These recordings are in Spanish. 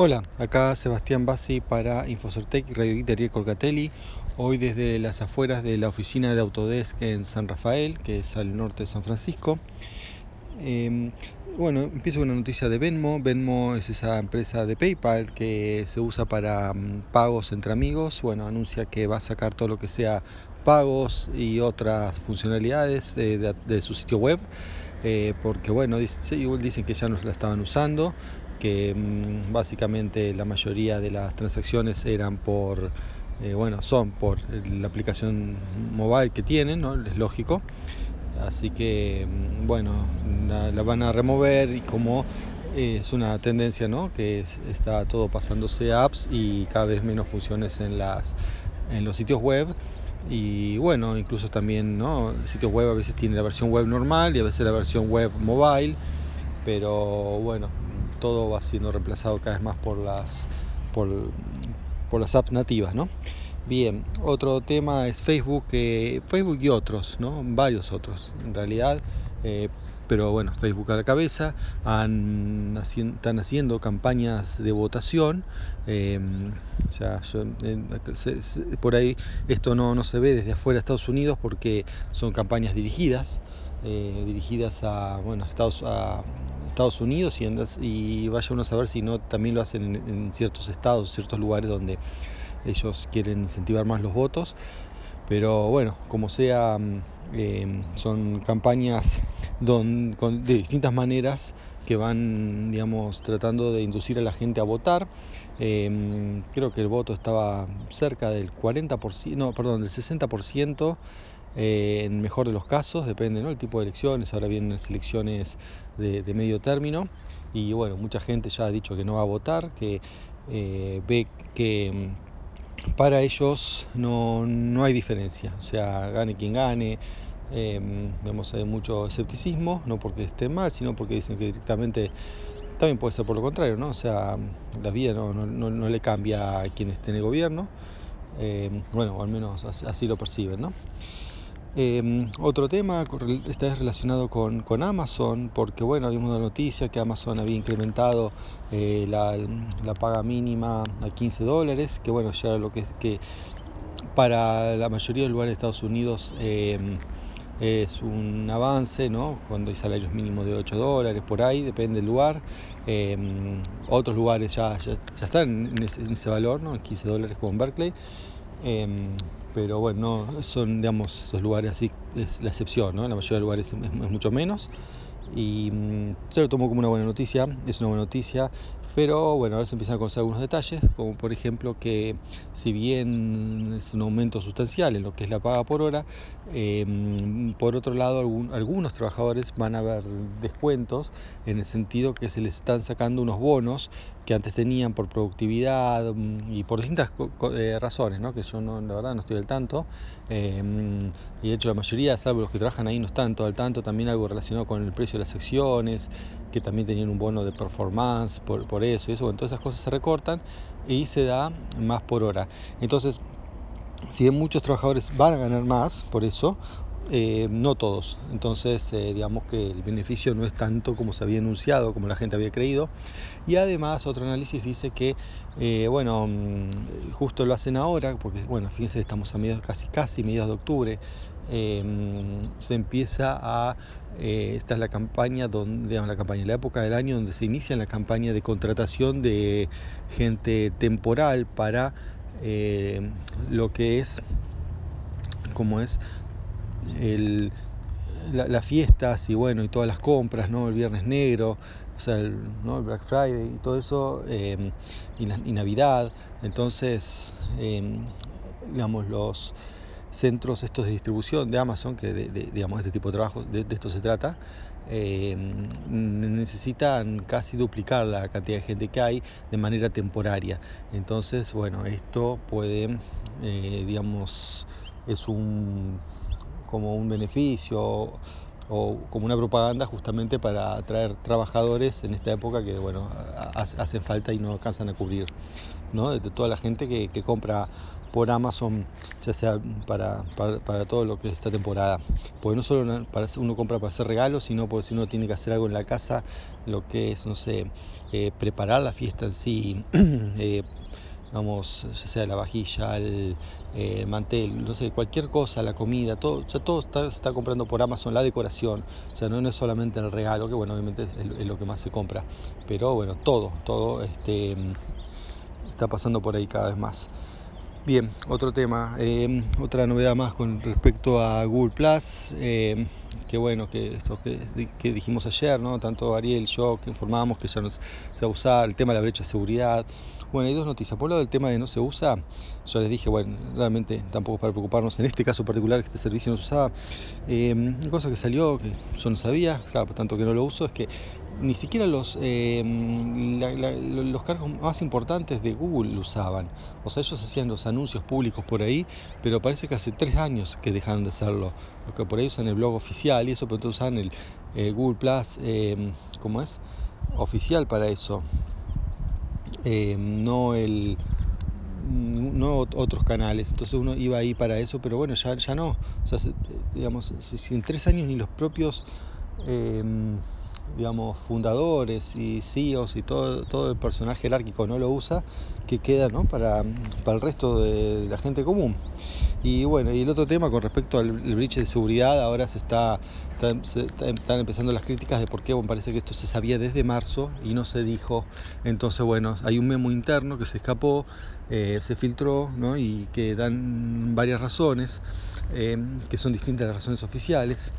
Hola, acá Sebastián Bassi para Infocertec Radio Guitar y Colcatelli. Hoy desde las afueras de la oficina de Autodesk en San Rafael, que es al norte de San Francisco. Em, bueno, empiezo con una noticia de Venmo. Venmo es esa empresa de PayPal que se usa para mm, pagos entre amigos. Bueno, anuncia que va a sacar todo lo que sea pagos y otras funcionalidades de, su sitio web. Eh, porque bueno, dicen que ya no la estaban usando que mm, básicamente la mayoría de las transacciones eran por, eh, bueno, son por la aplicación mobile que tienen, ¿no? es lógico. Así que, mm, bueno, la, van a remover y como es una tendencia, ¿no? Que está todo pasándose apps y cada vez menos funciones en, las, en los sitios web. Y bueno, incluso también, ¿no? Sitios web a veces tiene la versión web normal y a veces la versión web mobile. Pero bueno, todo va siendo reemplazado cada vez más por las, por, las apps nativas, ¿no? Bien, otro tema es Facebook, Facebook y otros, ¿no? Varios otros, en realidad. Eh, pero bueno, Facebook a la cabeza, están haciendo campañas de votación. Em, o sea, por ahí esto no, no se ve desde afuera de Estados Unidos porque son campañas dirigidas. Eh, dirigidas a, bueno, Estados, a Estados Unidos y, y vaya uno a saber si no también lo hacen en, ciertos estados, ciertos lugares donde ellos quieren incentivar más los votos. Pero bueno, como sea, mm, em, son campañas don, de distintas maneras que van, digamos, tratando de inducir a la gente a votar. Em, creo que el voto estaba cerca del 40%, no, perdón, del 60% eh, en mejor de los casos, depende ¿no? el tipo de elecciones, ahora vienen las elecciones de, medio término y bueno, mucha gente ya ha dicho que no va a votar, que eh, ve que mm, para ellos no, no, hay diferencia, o sea, gane quien gane, eh, hay mucho escepticismo, no porque esté mal, sino porque dicen que directamente también puede ser por lo contrario, ¿no? O sea, la vida no, no, no le cambia a quien esté en el gobierno, eh, bueno, al menos así lo perciben, ¿no? Em, otro tema está relacionado con, Amazon, porque bueno, vimos la noticia que Amazon había incrementado eh, la, paga mínima a 15 dólares, que bueno, ya lo que, que para la mayoría de lugares de Estados Unidos em, es un avance, ¿no? Cuando hay salarios mínimos de 8 dólares, por ahí, depende del lugar. Em, otros lugares ya, ya, están en ese, valor, ¿no? 15 dólares como en Berkeley. Em, pero bueno, son, digamos, esos lugares así, es la excepción, ¿no? En la mayoría de lugares es, mucho menos. Y mm, se lo tomo como una buena noticia, es una buena noticia, pero bueno, ahora se empiezan a conocer algunos detalles, como por ejemplo que si bien es un aumento sustancial en lo que es la paga por hora, em, por otro lado algunos trabajadores van a ver descuentos en el sentido que se les están sacando unos bonos que antes tenían por productividad mm, y por distintas eh, razones, ¿no? que yo no, la verdad no estoy al tanto, em, y de hecho la mayoría, salvo los que trabajan ahí, no están todo al tanto, también algo relacionado con el precio de las secciones, que también tenían un bono de performance por, por eso y eso, bueno, todas esas cosas se recortan y se da más por hora. Entonces, si bien muchos trabajadores van a ganar más por eso, eh, no todos. Entonces, eh, digamos que el beneficio no es tanto como se había anunciado, como la gente había creído. Y además, otro análisis dice que, eh, bueno, mm, justo lo hacen ahora, porque, bueno, fíjense, estamos a mediados, casi, casi mediados de octubre. Mm, se empieza a, esta es la campaña, donde, la campaña, la época del año donde se inicia la campaña de contratación de gente temporal para lo que es como es el, las fiestas y bueno, y todas las compras, ¿no? El Viernes Negro, o sea, el, ¿no? el Black Friday y todo eso, em, y, Navidad. Entonces, em, digamos, los centros estos de distribución de Amazon, que de, digamos, este tipo de trabajo, de, esto se trata, em, necesitan casi duplicar la cantidad de gente que hay de manera temporaria. Entonces, bueno, esto puede, eh, digamos, es un como un beneficio o como una propaganda justamente para atraer trabajadores en esta época que bueno hacen falta y no alcanzan a cubrir ¿no? de toda la gente que, que compra por Amazon, ya sea para, para, todo lo que es esta temporada. Porque no solo para, uno compra para hacer regalos, sino porque si uno tiene que hacer algo en la casa, lo que es, no sé, eh, preparar la fiesta en sí, eh, vamos, ya sea la vajilla, el, eh, mantel, no sé, cualquier cosa, la comida, todo, ya todo está, se está comprando por Amazon, la decoración, o sea, no, es solamente el regalo, que bueno, obviamente es, es, lo que más se compra, pero bueno, todo, todo este, está pasando por ahí cada vez más. Bien, otro tema, eh, otra novedad más con respecto a Google Plus, eh, que bueno, que esto que, dijimos ayer, ¿no? Tanto Ariel, yo, que informamos que ya no se va a usar, el tema de la brecha de seguridad. Bueno, hay dos noticias. Por un lado, el tema de no se usa, yo les dije, bueno, realmente tampoco para preocuparnos en este caso particular que este servicio no se usaba. Eh, una cosa que salió, que yo no sabía, claro, por tanto que no lo uso, es que ni siquiera los, eh, la, la, los cargos más importantes de Google lo usaban. O sea, ellos hacían los anuncios públicos por ahí, pero parece que hace tres años que dejaron de hacerlo. Porque por ahí usan el blog oficial y eso, pero entonces usan el, el Google Plus, eh, ¿cómo es? Oficial para eso. Eh, no el no otros canales entonces uno iba ahí para eso pero bueno ya, ya no o sea, digamos si en tres años ni los propios eh, digamos, fundadores y CEOs y todo, todo el personal jerárquico no lo usa, que queda ¿no? para, para el resto de la gente común. Y bueno, y el otro tema con respecto al breach de seguridad, ahora se está, están, se están empezando las críticas de por qué, bueno, parece que esto se sabía desde marzo y no se dijo. Entonces, bueno, hay un memo interno que se escapó, eh, se filtró, ¿no? y que dan varias razones, eh, que son distintas las razones oficiales.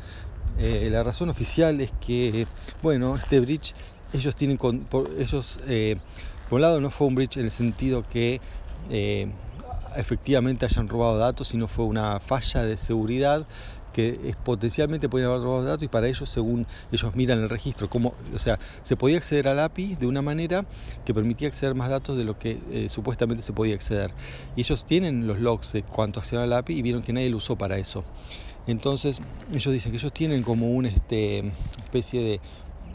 Eh, la razón oficial es que, bueno, este bridge, ellos tienen, con, por, ellos, eh, por un lado no fue un bridge en el sentido que eh, efectivamente hayan robado datos, sino fue una falla de seguridad que potencialmente podían haber robado datos y para ellos, según ellos miran el registro, como, o sea, se podía acceder al API de una manera que permitía acceder más datos de lo que eh, supuestamente se podía acceder. Y ellos tienen los logs de cuánto accedieron al API y vieron que nadie lo usó para eso. Entonces, ellos dicen que ellos tienen como una este, especie de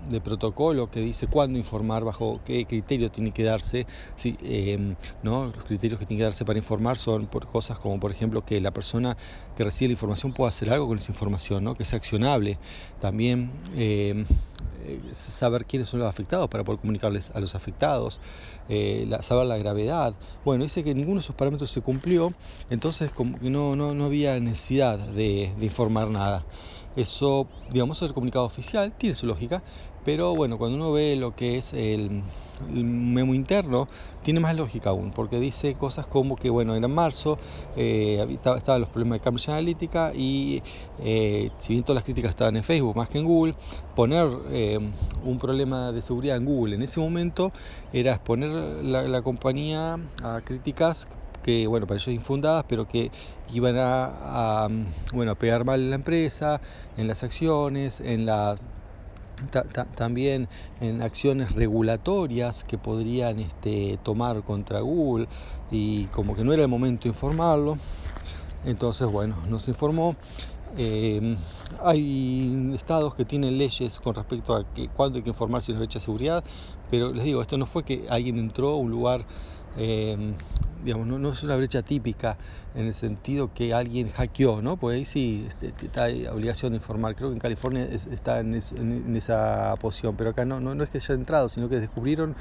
de protocolo que dice cuándo informar, bajo qué criterio tiene que darse. Si, eh, ¿no? Los criterios que tiene que darse para informar son por cosas como, por ejemplo, que la persona que recibe la información pueda hacer algo con esa información, ¿no? que sea accionable. También eh, saber quiénes son los afectados para poder comunicarles a los afectados, eh, saber la gravedad. Bueno, dice que ninguno de esos parámetros se cumplió, entonces como que no, no, no había necesidad de, de informar nada. Eso, digamos, es el comunicado oficial, tiene su lógica, pero bueno, cuando uno ve lo que es el, memo interno, tiene más lógica aún, porque dice cosas como que, bueno, era en marzo, eh, estaban estaba los problemas de Cambridge Analytica y eh, si bien todas las críticas estaban en Facebook más que en Google, poner eh, un problema de seguridad en Google en ese momento era exponer la, compañía a críticas que, bueno, para ellos infundadas, pero que iban a, bueno, a pegar mal en la empresa, en las acciones, en la ta, ta, también en acciones regulatorias que podrían este, tomar contra Google y como que no era el momento de informarlo. Entonces, bueno, nos informó. Eh, hay estados que tienen leyes con respecto a que, cuándo hay que informar si es brecha de seguridad, pero les digo, esto no fue que alguien entró a un lugar eh, digamos, no, no, es una brecha típica en el sentido que alguien hackeó, ¿no? Pues ahí sí está obligación de informar. Creo que en California es, está en, es, en, esa posición, pero acá no, no, no es que haya entrado, sino que descubrieron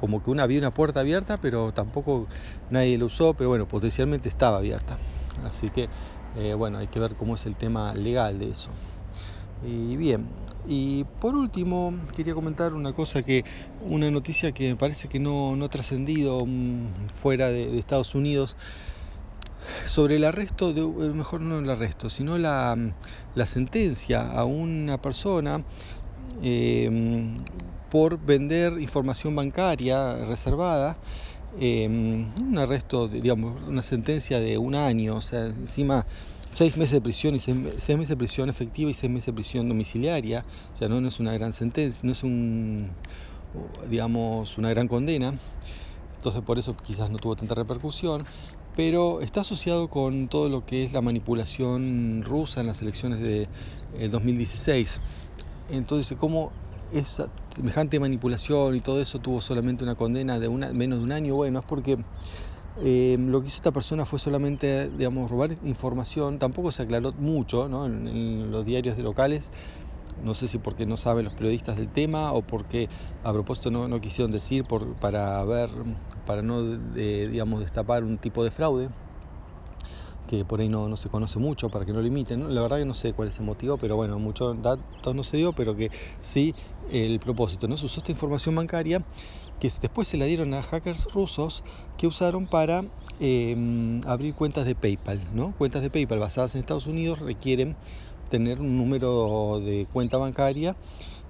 como que una había una puerta abierta, pero tampoco nadie lo usó, pero bueno, potencialmente estaba abierta. Así que, eh, bueno, hay que ver cómo es el tema legal de eso. Y bien, y por último quería comentar una cosa que, una noticia que me parece que no, no ha trascendido um, fuera de, Estados Unidos sobre el arresto, de, mejor no el arresto, sino la, sentencia a una persona eh, por vender información bancaria reservada. Eh, un arresto, de, digamos, una sentencia de un año, o sea, encima seis meses de prisión y seis, meses de prisión efectiva y seis meses de prisión domiciliaria, o sea, no, es una gran sentencia, no es un, digamos, una gran condena, entonces por eso quizás no tuvo tanta repercusión, pero está asociado con todo lo que es la manipulación rusa en las elecciones de 2016. Entonces, ¿cómo esa semejante manipulación y todo eso tuvo solamente una condena de una, menos de un año? Bueno, es porque eh, lo que hizo esta persona fue solamente, digamos, robar información, tampoco se aclaró mucho ¿no? en, los diarios locales. No sé si porque no saben los periodistas del tema o porque a propósito no, no quisieron decir por, para ver, para no eh, digamos destapar un tipo de fraude que por ahí no, no se conoce mucho para que no lo imiten. La verdad que no sé cuál es el motivo, pero bueno, muchos datos no se dio, pero que sí el propósito, ¿no? Se usó esta información bancaria que después se la dieron a hackers rusos que usaron para eh, abrir cuentas de PayPal, ¿no? Cuentas de PayPal basadas en Estados Unidos requieren tener un número de cuenta bancaria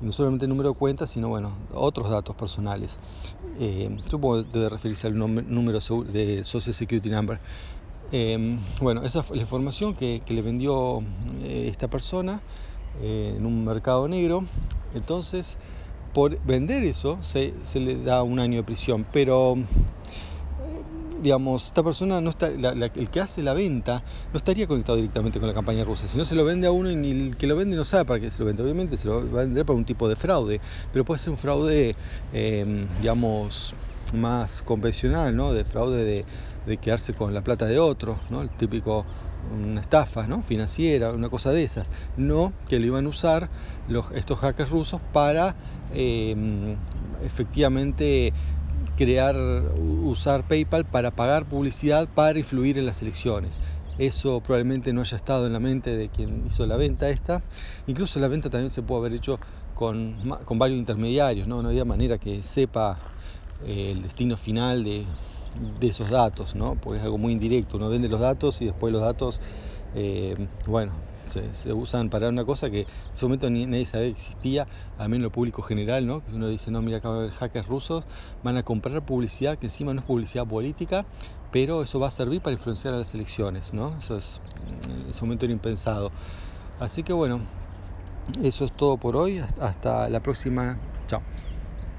y no solamente el número de cuenta, sino bueno, otros datos personales. Eh, supongo que debe referirse al número de Social Security Number. Eh, bueno, esa fue la información que, le vendió eh, esta persona eh, en un mercado negro. Entonces, por vender eso se, se, le da un año de prisión, pero digamos, esta persona no está, la, el que hace la venta no estaría conectado directamente con la campaña rusa, si no se lo vende a uno y ni el que lo vende no sabe para qué se lo vende. Obviamente se lo va a vender por un tipo de fraude, pero puede ser un fraude, eh, digamos, más convencional, ¿no? De fraude de, de, quedarse con la plata de otro, ¿no? El típico una estafa financiera, una cosa de esas. No que lo iban a usar estos hackers rusos para eh, efectivamente crear, usar PayPal para pagar publicidad para influir en las elecciones. Eso probablemente no haya estado en la mente de quien hizo la venta esta. Incluso la venta también se puede haber hecho con, varios intermediarios, ¿no? no había manera que sepa eh, el destino final de, de, esos datos, ¿no? porque es algo muy indirecto. Uno vende los datos y después los datos, eh, bueno, se, usan para una cosa que en ese momento ni, nadie sabía que existía, al menos el público general, ¿no? que uno dice, no, mira, acá haber hackers rusos, van a comprar publicidad que encima no es publicidad política, pero eso va a servir para influenciar a las elecciones, ¿no? Eso es, en ese momento era impensado. Así que bueno, eso es todo por hoy, hasta la próxima, chao.